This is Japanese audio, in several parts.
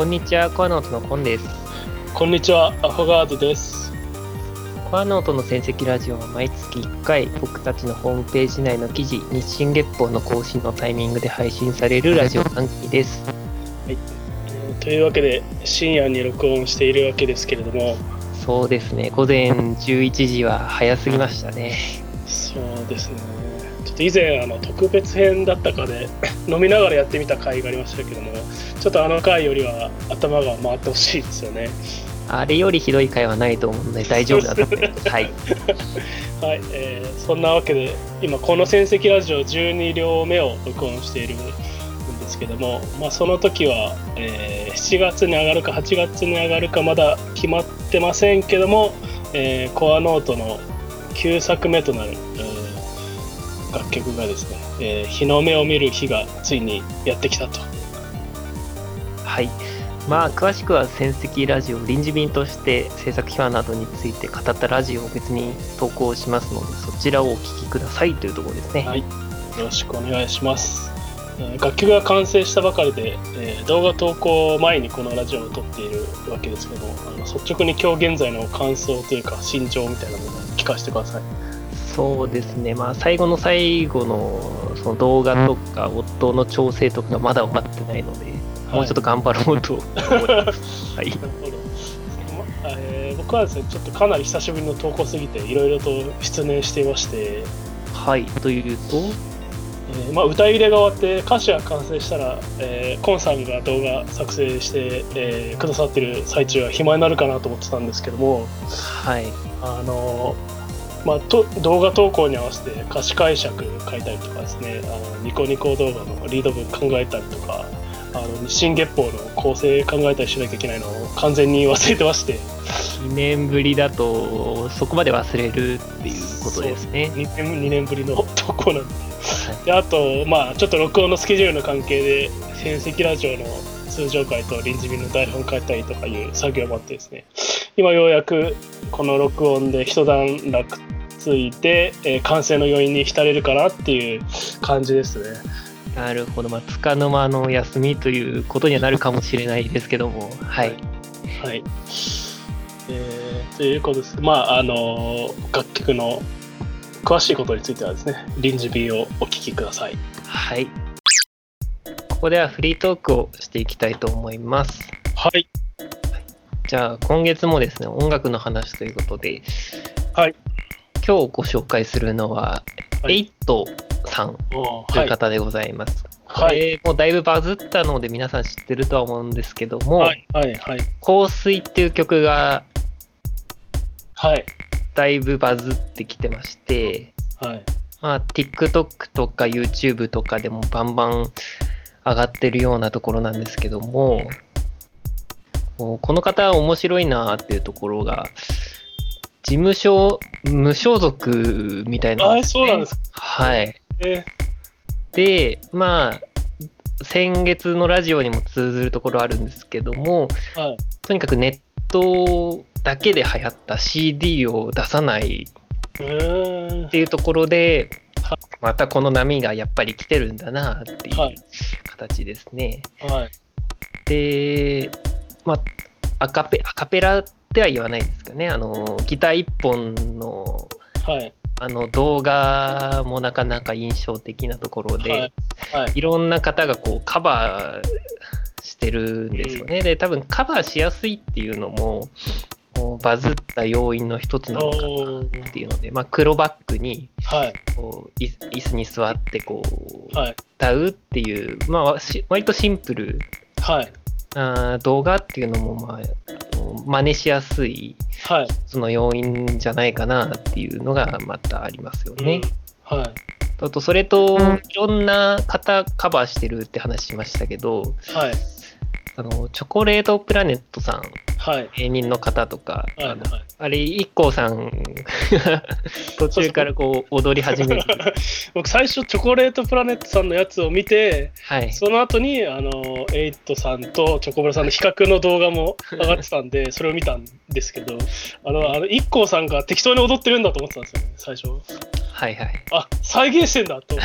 こんにちは、コアノートのコンです。こんにちは、アフォガードです。コアノートの戦績ラジオは毎月1回、僕たちのホームページ内の記事、日進月報の更新のタイミングで配信されるラジオ番組です。えーというわけで、深夜に録音しているわけですけれども、そうですね、午前11時は早すぎましたね。そうですね、と以前、あの特別編だったかで、飲みながらやってみた回がありましたけども、ちょっとあの回よりは頭が回ってほしいですよね。あれよりひどい回はないと思うので大丈夫だと思います。はい。はい、えーそんなわけで、今、この戦績ラジオ12両目を録音しているんですけども、まあ、その時は、えー7月に上がるか8月に上がるかまだ決まってませんけども、えーコアノートの9作目となる、えー楽曲がですね、えー日の目を見る日がついにやってきたと。はい。まあ、詳しくは戦績ラジオ、臨時便として制作秘話などについて語ったラジオを別に投稿しますので、そちらをお聞きくださいというところですね。はいよろしくお願いします。えー楽曲が完成したばかりで、えー動画投稿前にこのラジオを撮っているわけですけどあの率直に今日現在の感想というか心情みたいなものを聞かせてください。そうですね、まあ、最後の最後のその動画とか、夫の調整とかがまだ終わってないので、もうちょっと頑張ろうと。思います。はい。なるほど。まえー僕はですねちょっとかなり久しぶりの投稿すぎていろいろと出演していまして、はい、というと、えーまあ、歌入れが終わって歌詞が完成したら、えーコンさんが動画作成して、えーくださってる最中は暇になるかなと思ってたんですけども、はい、あのまあ、と動画投稿に合わせて歌詞解釈書いたりとかですね。あのニコニコ動画のリード文考えたりとかあの日進月報の構成考えたりしなきゃいけないのを完全に忘れてまして。2年ぶりだと、そこまで忘れるっていうことですね。2年 ,2 年ぶりの投稿なんで。であと、まあ、ちょっと録音のスケジュールの関係で戦績ラジオの通常回と臨時便の台本書いたりとかいう作業もあってですね今ようやくこの録音で一段落ついて、えー完成の余韻に浸れるかなっていう感じですね。なるほど、まあ、つかの間の休みということにはなるかもしれないですけども、はい。はい。えーということです。まあ、あの楽曲の詳しいことについてはですね、臨時便をお聞きください。はい。ここではフリートークをしていきたいと思います。はい。じゃあ、今月もですね、音楽の話ということで、はい。今日ご紹介するのは、はいエイトさんとい。いう方でございます。こはい。れもうだいぶバズったので皆さん知ってるとは思うんですけども、はい。はい。はい。香水っていう曲がはい。だいぶバズってきてまして、はい。まあ、TikTok とか YouTube とかでもバンバン上がってるようなところなんですけども、この方面白いなっていうところが、事務所無所属みたいな、あ、そうなんですか。はい。えで、まあ、先月のラジオにも通ずるところあるんですけども、ーはい。とにかくネットだけで流行った CD を出さないっていうところでは、またこの波がやっぱり来てるんだなっていうはい形ですね。はい。で、まあ、アカペアカペラっては言わないですかね。あの、ギター一本のはい。あの動画もなかなか印象的なところで、はいい。はい。ろんな方がこうカバーしてるんですよね。で、多分カバーしやすいっていうのも、バズった要因の一つなのかなっていうので、まあ、黒バックにはい。こうい椅子に座ってこうはい。歌うっていう、まあ、し割とシンプルはい。な動画っていうのも、まあ、真似しやすいはい。その要因じゃないかなっていうのがまたありますよね。うんはい。あとそれといろんな方カバーしてるって話しましたけどはい。あのチョコレートプラネットさんはい。芸人の方とか、はい。あのはい。あれ IKKO さんが 途中からこう踊り始める。僕最初チョコレートプラネットさんのやつを見てはい、その後にあのエイトさんとチョコブラさんの比較の動画も上がってたんで それを見たんですけどあのあの IKKO さんが適当に踊ってるんだと思ってたんですよね最初はいはい。あ再現してんだと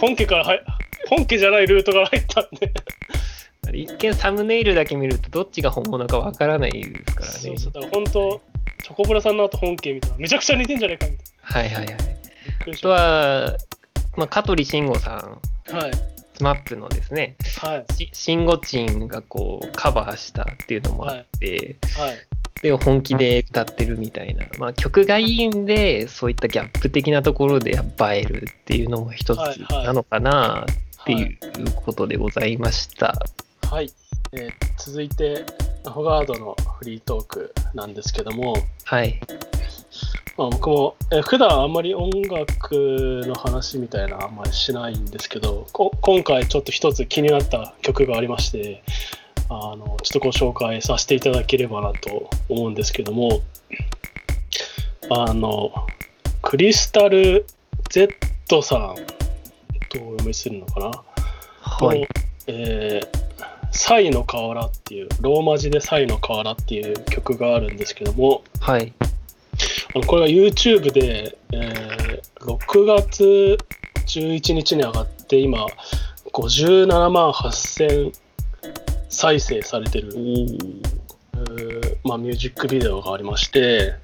本家からはい本家じゃないルートから入ったんで一見サムネイルだけ見るとどっちが本物かわからないですからね。そうそう、だから本当、チョコプラさんの後本家みたいな、めちゃくちゃ似てんじゃないかみたいはいはいはい。あとは、まあ、香取慎吾さん、はい。スマップのですね、はい。し慎吾ちんがこうカバーしたっていうのもあって、はい。で本気で歌ってるみたいな、まあ、曲がいいんで、そういったギャップ的なところで映えるっていうのも一つはいはいなのかなってはいいうことでございました。はい。えー続いて、アフォガードのフリートークなんですけども、はい。まあ、僕も、えー普段あんまり音楽の話みたいなあんまりしないんですけどこ今回ちょっと一つ気になった曲がありましてあのちょっとご紹介させていただければなと思うんですけどもあのクリスタル Z さんどうお読みするのかな？はいの。えーサイの河原っていうローマ字でサイの河原っていう曲があるんですけどもはい。あのこれが YouTube で、えー6月11日に上がって今57万8000再生されてる、えーまあ、ミュージックビデオがありまして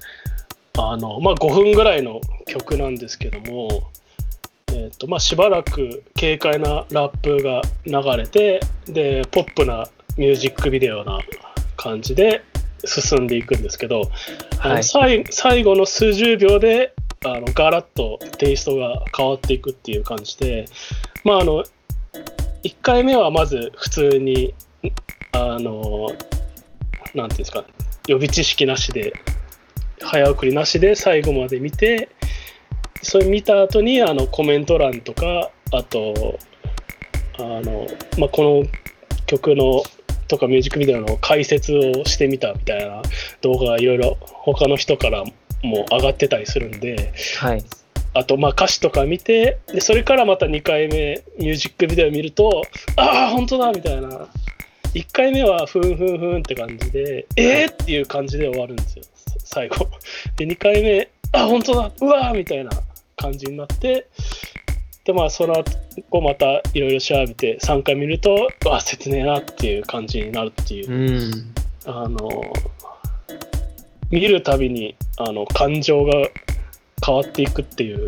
あの、まあ、5分ぐらいの曲なんですけども、えーとまあ、しばらく軽快なラップが流れてでポップなミュージックビデオな感じで進んでいくんですけど、はい。最最後の数十秒であのガラッとテイストが変わっていくっていう感じでまああの1回目はまず普通にあのなんていうんですか予備知識なしで早送りなしで最後まで見てそれ見た後にあのコメント欄とかあとあの、まあ、この曲のとかミュージックビデオの解説をしてみたみたいな動画がいろいろ他の人からも上がってたりするんではい。あとまあ歌詞とか見てでそれからまた2回目ミュージックビデオ見るとああ本当だみたいな1回目はふんふんふんって感じでえーっていう感じで終わるんですよ最後で2回目あ本当だうわーみたいな感じになってでまあその後またいろいろ調べて3回見るとうわ切ねえなっていう感じになるっていううん。あの見るたびにあの感情が変わっていくっていう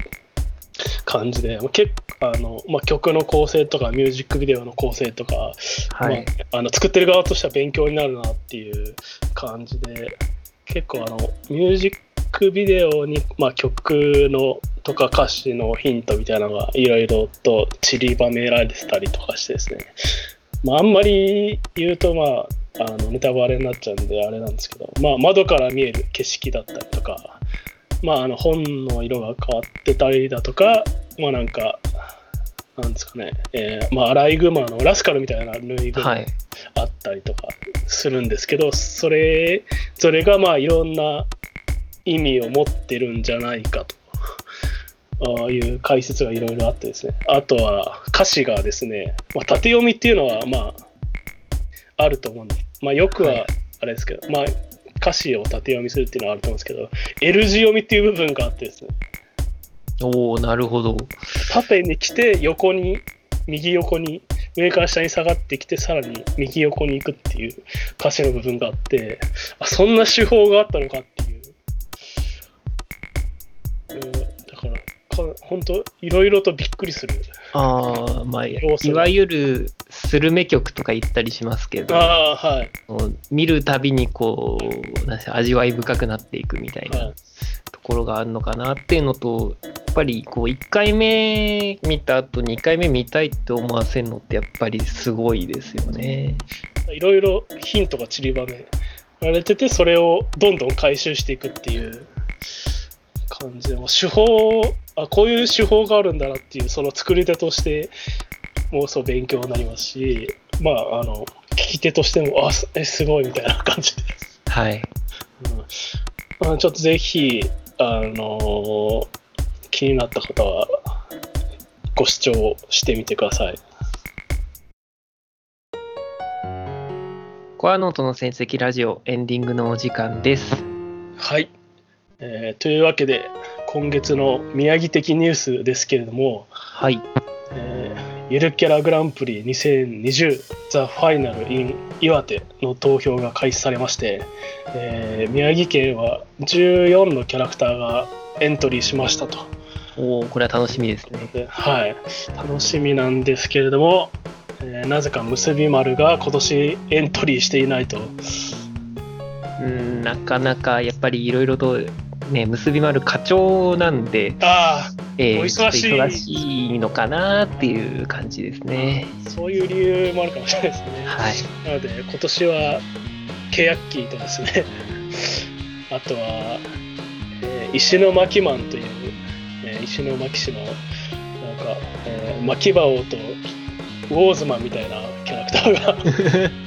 感じで結構あの、まあ、曲の構成とかミュージックビデオの構成とか、はい。まあ、あの作ってる側としては勉強になるなっていう感じで結構あのミュージックビデオに、まあ、曲のとか歌詞のヒントみたいなのがいろいろと散りばめられてたりとかしてですね、まあ、あんまり言うとまああのネタバレになっちゃうんであれなんですけど、まあ、窓から見える景色だったりとか、まあ、あの本の色が変わってたりだとかまあなんかなんですかね、えーまあ、アライグマのラスカルみたいな縫いぐるみはい。あったりとかするんですけど、それぞれがまあいろんな意味を持ってるんじゃないかと。ああいう解説がいろいろあってですねあとは歌詞がですね、まあ、縦読みっていうのはまああると思うんで、まあ、よくはいはあれですけど、まあ歌詞を縦読みするっていうのはあると思うんですけど L 字読みっていう部分があってですねおおなるほど。縦に来て横に右横に上から下に下がってきてさらに右横に行くっていう歌詞の部分があってあそんな手法があったのかっていう、本当いろいろとびっくりするああ、まあ、いわゆるスルメ曲とか言ったりしますけど、あはい見るたびにこう、なん味わい深くなっていくみたいなところがあるのかなっていうのと、やっぱりこう1回目見た後2回目見たいって思わせるのってやっぱりすごいですよね。いろいろヒントが散りばめられててそれをどんどん回収していくっていう感じもう手法あこういう手法があるんだなっていうその作り手としてもうそう勉強になりますしまああの聞き手としてもあすえすごいみたいな感じで、はい。うんまあ、ちょっとぜひあの気になった方はご視聴してみてください。コアノートの戦績ラジオエンディングのお時間です。はい、えーというわけで今月の宮城的ニュースですけれども、はい。えーゆるキャラグランプリ2020ザ・ファイナル in 岩手の投票が開始されまして、えー宮城県は14のキャラクターがエントリーしましたと。おおこれは楽しみですね。ではい、楽しみなんですけれども、えーなぜか結び丸が今年エントリーしていないと。うん、なかなかやっぱりいろいろと、ね、結び丸課長なんで、あえお忙しい忙しいのかなっていう感じですね。あ、そういう理由もあるかもしれないですね。はい。なので今年はケヤッキーとですね あとは、えー石巻マンという、えー石巻市のなんか、えー巻き場王とウォーズマンみたいなキャラクターが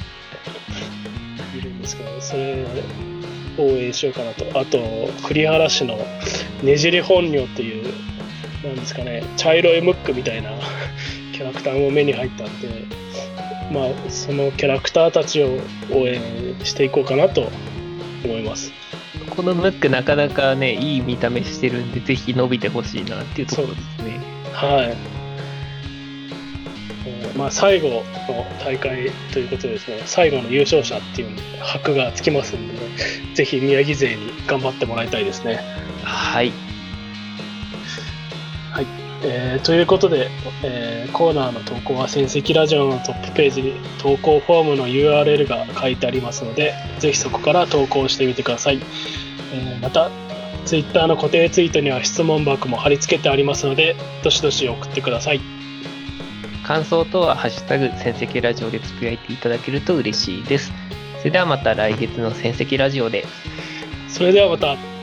応援しようかなと。あと栗原市のねじり本名っていうなんですかね茶色いムックみたいな キャラクターも目に入ったんでまあそのキャラクターたちを応援していこうかなと思います。このムックなかなかね、いい見た目してるんで、ぜひ伸びてほしいなっていうところですね。はい、えーまあ最後の大会ということでですね。最後の優勝者っていう箔がつきますんで、ぜひ宮城勢に頑張ってもらいたいですね。はい。えーということで、えーコーナーの投稿は戦績ラジオのトップページに投稿フォームの URL が書いてありますのでぜひそこから投稿してみてください、えーまた Twitter の固定ツイートには質問箱も貼り付けてありますのでどしどし送ってください感想とは、ハッシュタグ、戦績ラジオでつぶやいていただけると嬉しいです。それではまた来月の戦績ラジオで。それではまた